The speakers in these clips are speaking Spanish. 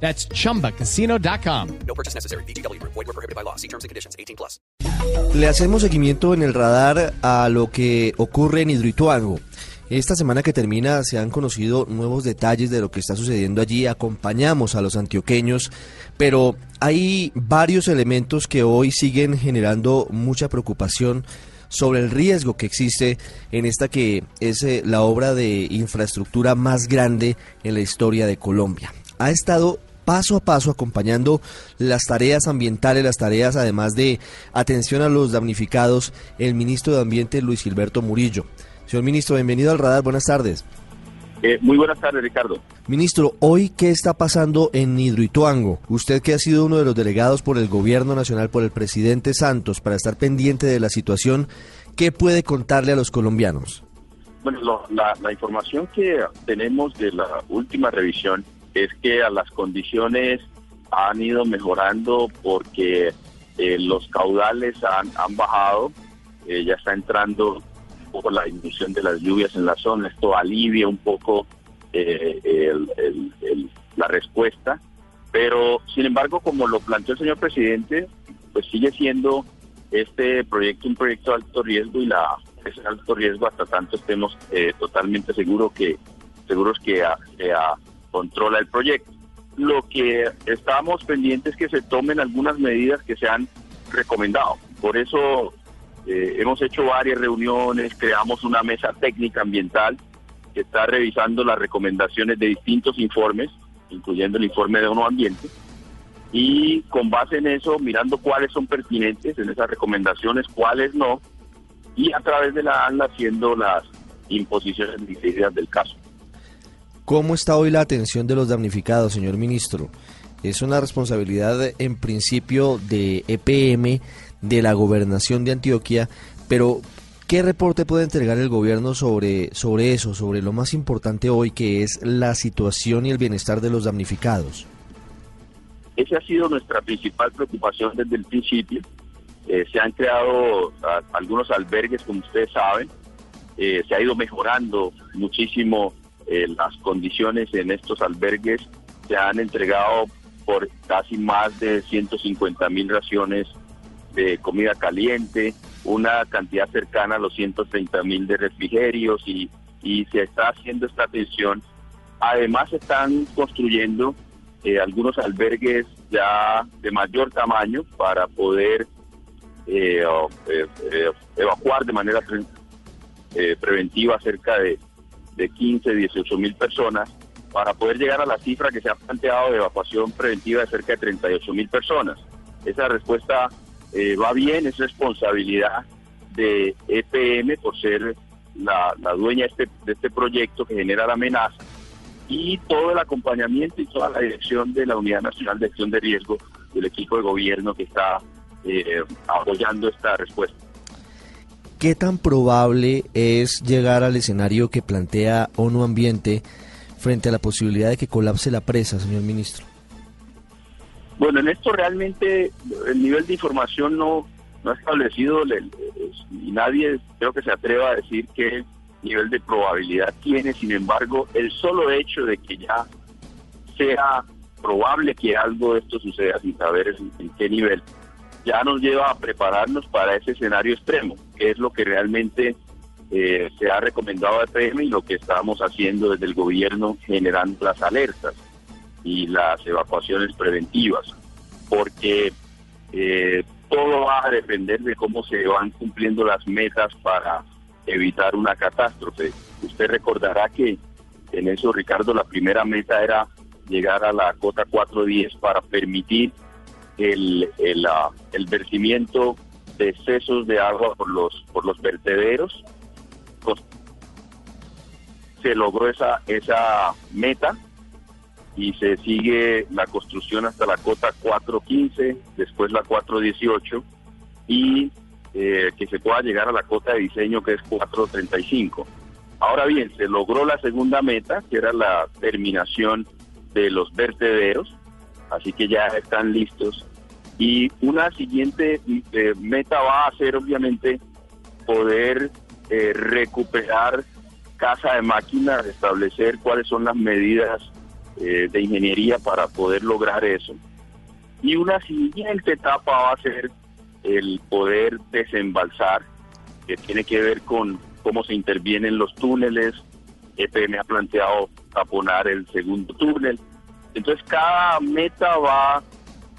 That's chumbacasino.com. No purchase necessary. BGW. Void were prohibited by law. See terms and conditions. 18 plus. Le hacemos seguimiento en el radar a lo que ocurre en Hidroituango. Esta semana que termina se han conocido nuevos detalles de lo que está sucediendo allí. Acompañamos a los antioqueños, pero hay varios elementos que hoy siguen generando mucha preocupación sobre el riesgo que existe en esta que es eh, la obra de infraestructura más grande en la historia de Colombia. Ha estado paso a paso acompañando las tareas ambientales, las tareas además de atención a los damnificados, el ministro de Ambiente Luis Gilberto Murillo. Señor ministro, bienvenido al radar, buenas tardes. Eh, muy buenas tardes, Ricardo. Ministro, hoy qué está pasando en Hidroituango? Usted que ha sido uno de los delegados por el gobierno nacional, por el presidente Santos, para estar pendiente de la situación, ¿qué puede contarle a los colombianos? Bueno, lo- la, la información que tenemos de la última revisión es que a las condiciones han ido mejorando porque eh, los caudales han, han bajado, eh, ya está entrando un poco la disminución de las lluvias en la zona, esto alivia un poco eh, el- la respuesta, pero sin embargo, como lo planteó el señor presidente, pues sigue siendo este proyecto un proyecto de alto riesgo y la es de alto riesgo hasta tanto estemos totalmente seguros que seguros que controla el proyecto. Lo que estamos pendientes es que se tomen algunas medidas que se han recomendado. Por eso eh, hemos hecho varias reuniones, creamos una mesa técnica ambiental que está revisando las recomendaciones de distintos informes, incluyendo el informe de ONU Ambiente, y con base en eso, mirando cuáles son pertinentes en esas recomendaciones, cuáles no, y a través de la ANLA haciendo las imposiciones decididas del caso. ¿Cómo está hoy la atención de los damnificados, señor ministro? Es una responsabilidad en principio de EPM, de la gobernación de Antioquia, pero ¿qué reporte puede entregar el gobierno sobre, sobre eso, sobre lo más importante hoy que es la situación y el bienestar de los damnificados? Esa ha sido nuestra principal preocupación desde el principio. Eh, se han creado algunos albergues, como ustedes saben. Eh, se ha ido mejorando muchísimo eh, las condiciones en estos albergues. Se han entregado por casi más de 150 mil raciones de comida caliente, una cantidad cercana a los 130 mil de refrigerios y, y se está haciendo esta atención. Además se están construyendo eh, algunos albergues ya de mayor tamaño para poder eh, eh, evacuar de manera pre- preventiva cerca de, de 15, 18 mil personas para poder llegar a la cifra que se ha planteado de evacuación preventiva de cerca de 38 mil personas. Esa respuesta eh, va bien, es responsabilidad de EPM por ser la, la dueña este, de este proyecto que genera la amenaza y todo el acompañamiento y toda la dirección de la Unidad Nacional de Acción de Riesgo del equipo de gobierno que está eh, apoyando esta respuesta. ¿Qué tan probable es llegar al escenario que plantea ONU Ambiente frente a la posibilidad de que colapse la presa, señor ministro? Bueno, en esto realmente el nivel de información no, no ha establecido le- y nadie creo que se atreva a decir qué nivel de probabilidad tiene. Sin embargo, el solo hecho de que ya sea probable que algo de esto suceda sin saber en qué nivel, ya nos lleva a prepararnos para ese escenario extremo, que es lo que realmente eh, se ha recomendado a EPM y lo que estamos haciendo desde el gobierno generando las alertas y las evacuaciones preventivas, porque eh, todo va a depender de cómo se van cumpliendo las metas para evitar una catástrofe. Usted recordará que en eso, Ricardo, la primera meta era llegar a la cota 410 para permitir el, el, ah, el vertimiento de excesos de agua por los, por los vertederos. Cos- Se logró esa, esa meta y se sigue la construcción hasta la cota 415, después la 418 y eh, que se pueda llegar a la cota de diseño que es 435. Ahora bien, se logró la segunda meta, que era la terminación de los vertederos, así que ya están listos. Y una siguiente eh, meta va a ser obviamente poder eh, recuperar casa de máquinas, establecer cuáles son las medidas eh, de ingeniería para poder lograr eso. Y una siguiente etapa va a ser el poder desembalsar, que tiene que ver con cómo se intervienen los túneles. EPM ha planteado taponar el segundo túnel. Entonces cada meta va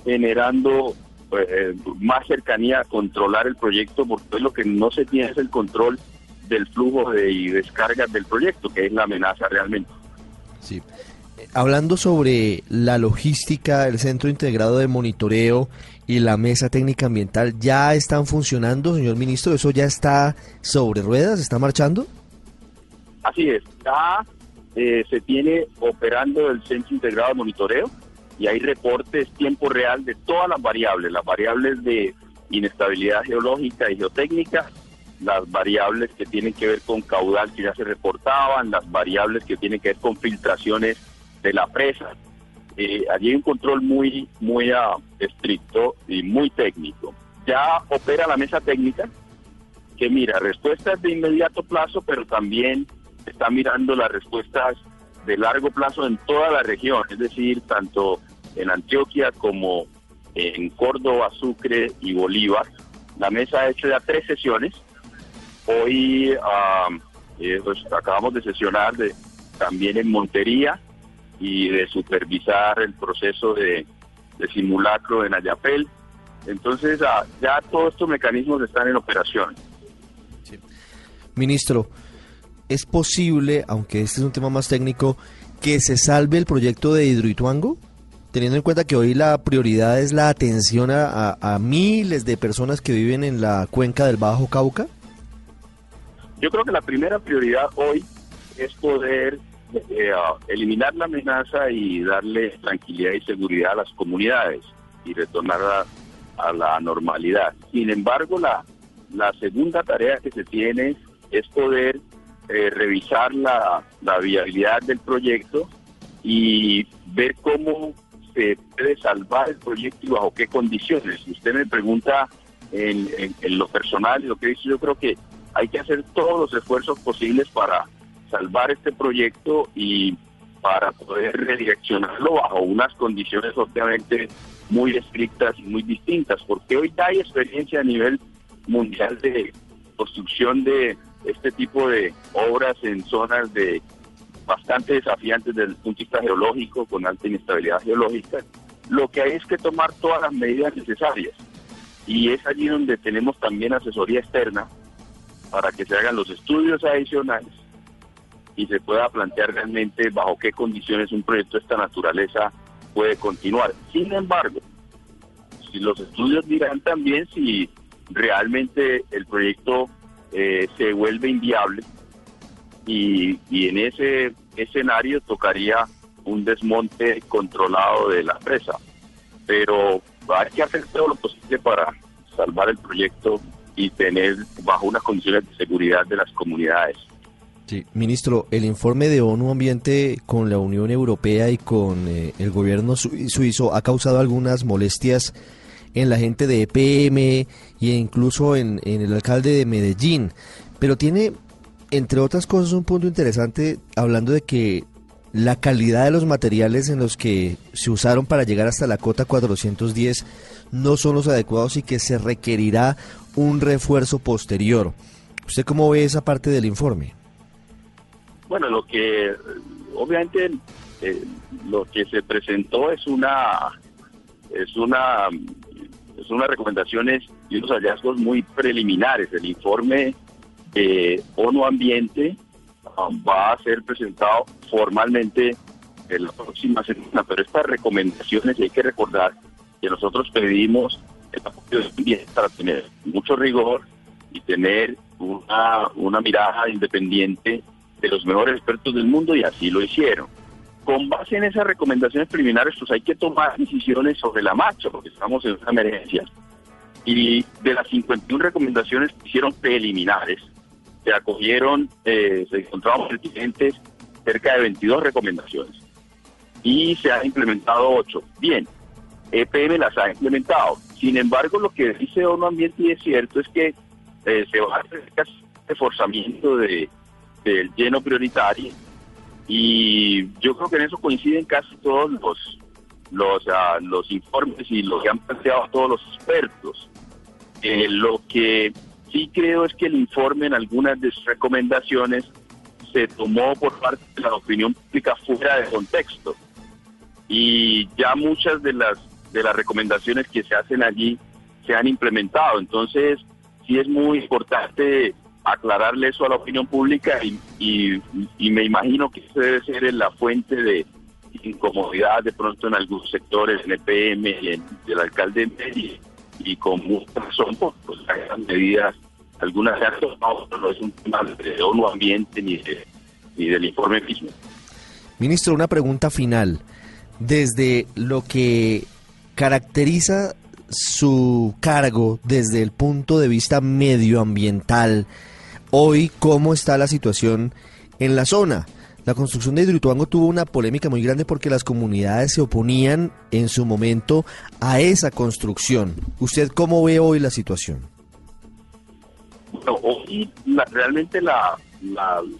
generando eh, más cercanía a controlar el proyecto, porque lo que no se tiene es el control del flujo de y descargas del proyecto, que es la amenaza realmente. Sí. Hablando sobre la logística, el centro integrado de monitoreo y la mesa técnica ambiental, ¿ya están funcionando, señor ministro? ¿Eso ya está sobre ruedas? ¿Está marchando? Así es, ya eh, se tiene operando el centro integrado de monitoreo y hay reportes tiempo real de todas las variables, las variables de inestabilidad geológica y geotécnica, las variables que tienen que ver con caudal que ya se reportaban, las variables que tienen que ver con filtraciones de la presa. Eh, allí hay un control muy, muy ah, estricto y muy técnico. Ya opera la mesa técnica que mira respuestas de inmediato plazo, pero también está mirando las respuestas de largo plazo en toda la región, es decir, tanto en Antioquia como en Córdoba, Sucre y Bolívar. La mesa ha hecho ya tres sesiones. Hoy ah, eh, pues, acabamos de sesionar de, también en Montería y de supervisar el proceso de, simulacro en Ayapel. Entonces ah, ya todos estos mecanismos están en operación. Ministro, ¿es posible, aunque este es un tema más técnico, que se salve el proyecto de Hidroituango? Teniendo en cuenta que hoy la prioridad es la atención a, miles de personas que viven en la cuenca del Bajo Cauca. Yo creo que la primera prioridad hoy es poder eh, eliminar la amenaza y darle tranquilidad y seguridad a las comunidades y retornar a, la normalidad. Sin embargo, la segunda tarea que se tiene es poder eh, revisar la, viabilidad del proyecto y ver cómo se puede salvar el proyecto y bajo qué condiciones. Si usted me pregunta en, en, lo personal y lo que dice, yo creo que hay que hacer todos los esfuerzos posibles para salvar este proyecto y para poder redireccionarlo bajo unas condiciones obviamente muy estrictas y muy distintas, porque hoy hay experiencia a nivel mundial de construcción de este tipo de obras en zonas de bastante desafiantes desde el punto de vista geológico, con alta inestabilidad geológica, lo que hay es que tomar todas las medidas necesarias. Y es allí donde tenemos también asesoría externa para que se hagan los estudios adicionales y se pueda plantear realmente bajo qué condiciones un proyecto de esta naturaleza puede continuar. Sin embargo, si los estudios dirán también si realmente el proyecto eh, se vuelve inviable y, en ese escenario tocaría un desmonte controlado de la presa. Pero hay que hacer todo lo posible para salvar el proyecto y tener bajo unas condiciones de seguridad de las comunidades. Sí, ministro, el informe de ONU Ambiente con la Unión Europea y con eh, el gobierno suizo ha causado algunas molestias en la gente de EPM e incluso en, el alcalde de Medellín. Pero tiene, entre otras cosas, un punto interesante hablando de que la calidad de los materiales en los que se usaron para llegar hasta la cota 410 no son los adecuados y que se requerirá un refuerzo posterior. ¿Usted cómo ve esa parte del informe? Bueno, lo que obviamente eh, lo que se presentó es una es una son unas recomendaciones y unos hallazgos muy preliminares. El informe ONU Ambiente um, va a ser presentado formalmente en la próxima semana, pero estas recomendaciones hay que recordar que nosotros pedimos el apoyo de para tener mucho rigor y tener una, una mirada independiente de los mejores expertos del mundo y así lo hicieron con base en esas recomendaciones preliminares, pues hay que tomar decisiones sobre la marcha, porque estamos en una emergencia. Y de las 51 recomendaciones que hicieron preliminares, se acogieron, eh, se encontraron pertinentes cerca de 22 recomendaciones y se han implementado 8. Bien, EPM las ha implementado. Sin embargo, lo que dice ONU Ambiente y es cierto es que eh, se va a hacer reforzamiento de, del lleno prioritario y yo creo que en eso coinciden casi todos los los, ah, informes y lo que han planteado todos los expertos. Eh, lo que sí creo es que el informe en algunas de sus recomendaciones se tomó por parte de la opinión pública fuera de contexto y ya muchas de las de las recomendaciones que se hacen allí se han implementado. Entonces, sí es muy importante aclararle eso a la opinión pública y, y, me imagino que eso debe ser la fuente de incomodidad de pronto en algunos sectores, en el PM y en el alcalde de y con mucha razón, pues, pues las medidas, algunas se han tomado, no es un tema de ONU Ambiente ni, ni del informe mismo. Ministro, una pregunta final. Desde lo que caracteriza su cargo desde el punto de vista medioambiental. Hoy, ¿cómo está la situación en la zona? La construcción de Hidroituango tuvo una polémica muy grande porque las comunidades se oponían en su momento a esa construcción. ¿Usted cómo ve hoy la situación? Bueno, hoy realmente la,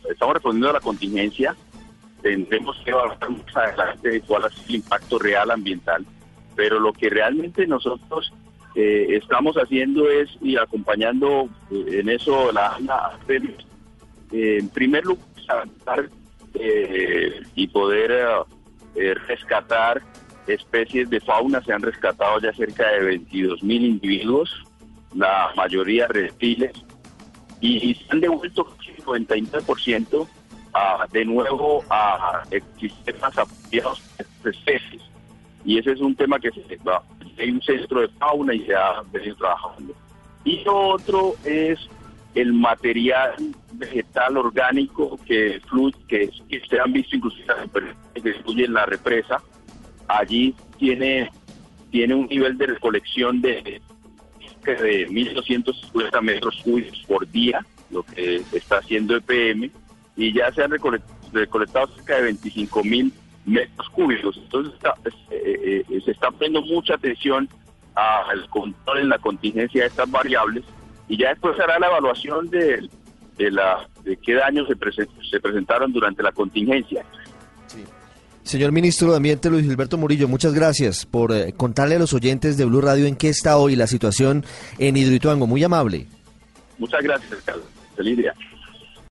estamos respondiendo a la contingencia. Tendremos que evaluar más adelante cuál es el impacto real ambiental pero lo que realmente nosotros eh, estamos haciendo es y acompañando eh, en eso la, eh, en primer lugar y poder rescatar especies de fauna se han rescatado ya cerca de 22 mil individuos la mayoría reptiles y, se han devuelto el 99% de nuevo a ecosistemas apropiados de especies y ese es un tema que se va. Hay un centro de fauna y se ha venido trabajando. Y lo otro es el material vegetal orgánico que fluye, que, se han visto inclusive que en la represa. Allí tiene, tiene un nivel de recolección de, de 1.250 metros cúbicos por día, lo que está haciendo EPM, y ya se han recolectado cerca de 25.000 metros cúbicos. Entonces eh, eh, se está poniendo mucha atención al control en la contingencia de estas variables y ya después hará la evaluación de, de, la, de qué daños se, se presentaron durante la contingencia. Señor Ministro de Ambiente Luis Gilberto Murillo, muchas gracias por eh, contarle a los oyentes de Blue Radio en qué está hoy la situación en Hidroituango. Muy amable. Muchas gracias, Carlos. Feliz día.